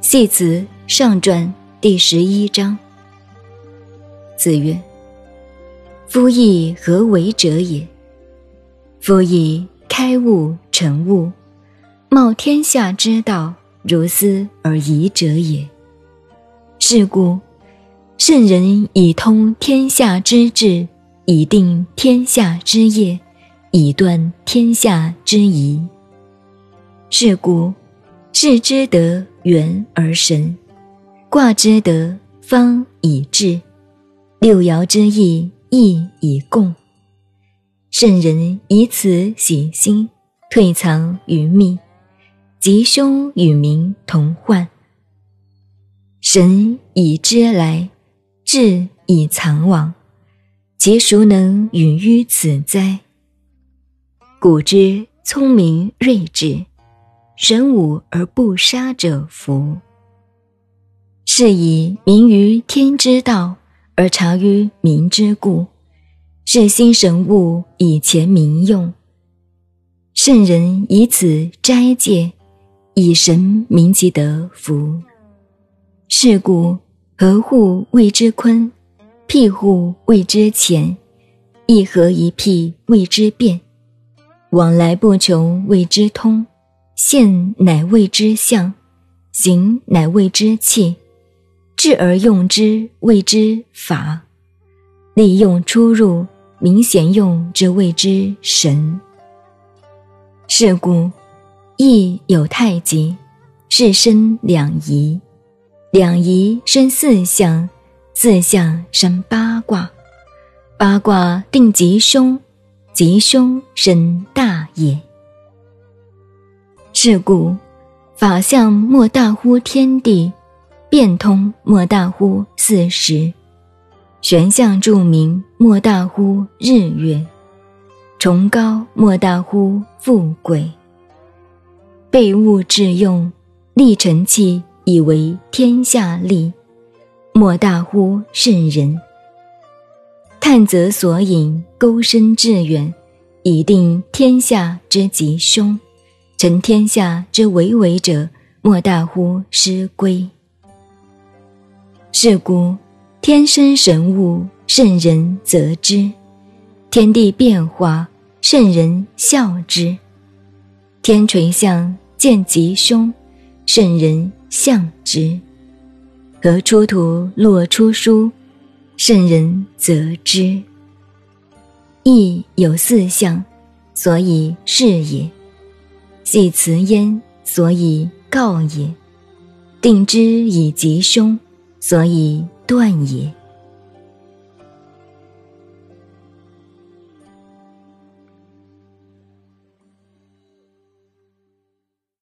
系辞上传第十一章。子曰：“夫义何为者也？夫义开悟成悟，冒天下之道，如斯而已者也。是故，圣人以通天下之志，以定天下之业，以断天下之疑。是故。”视之德圆而神，卦之德方以治，六爻之意义以共。圣人以此喜心，退藏于密，吉凶与民同患。神以知来，智以藏往，其孰能允于此哉？古之聪明睿智。神武而不杀者福。是以民于天之道，而察于民之故，是心神物以前民用。圣人以此斋戒，以神明其德福。是故合户谓之坤，辟户谓之乾，一合一辟谓之变，往来不穷谓之通。现乃谓之象，形乃谓之气，智而用之谓之法，利用出入明显用之谓之神。是故，义有太极，是生两仪，两仪生四象，四象生八卦，八卦定吉凶，吉凶生大业。是故，法相莫大乎天地，变通莫大乎四时，玄象著名莫大乎日月，崇高莫大乎富贵。备物致用，立成器以为天下利，莫大乎圣人。探则所引，钩深致远，以定天下之吉凶。成天下之为为者，莫大乎师归。是故，天生神物，圣人则之；天地变化，圣人效之；天垂象见吉凶，圣人象之；何出土落出书，圣人则之。义有四象，所以是也。系辞焉，所以告也；定之以吉凶，所以断也。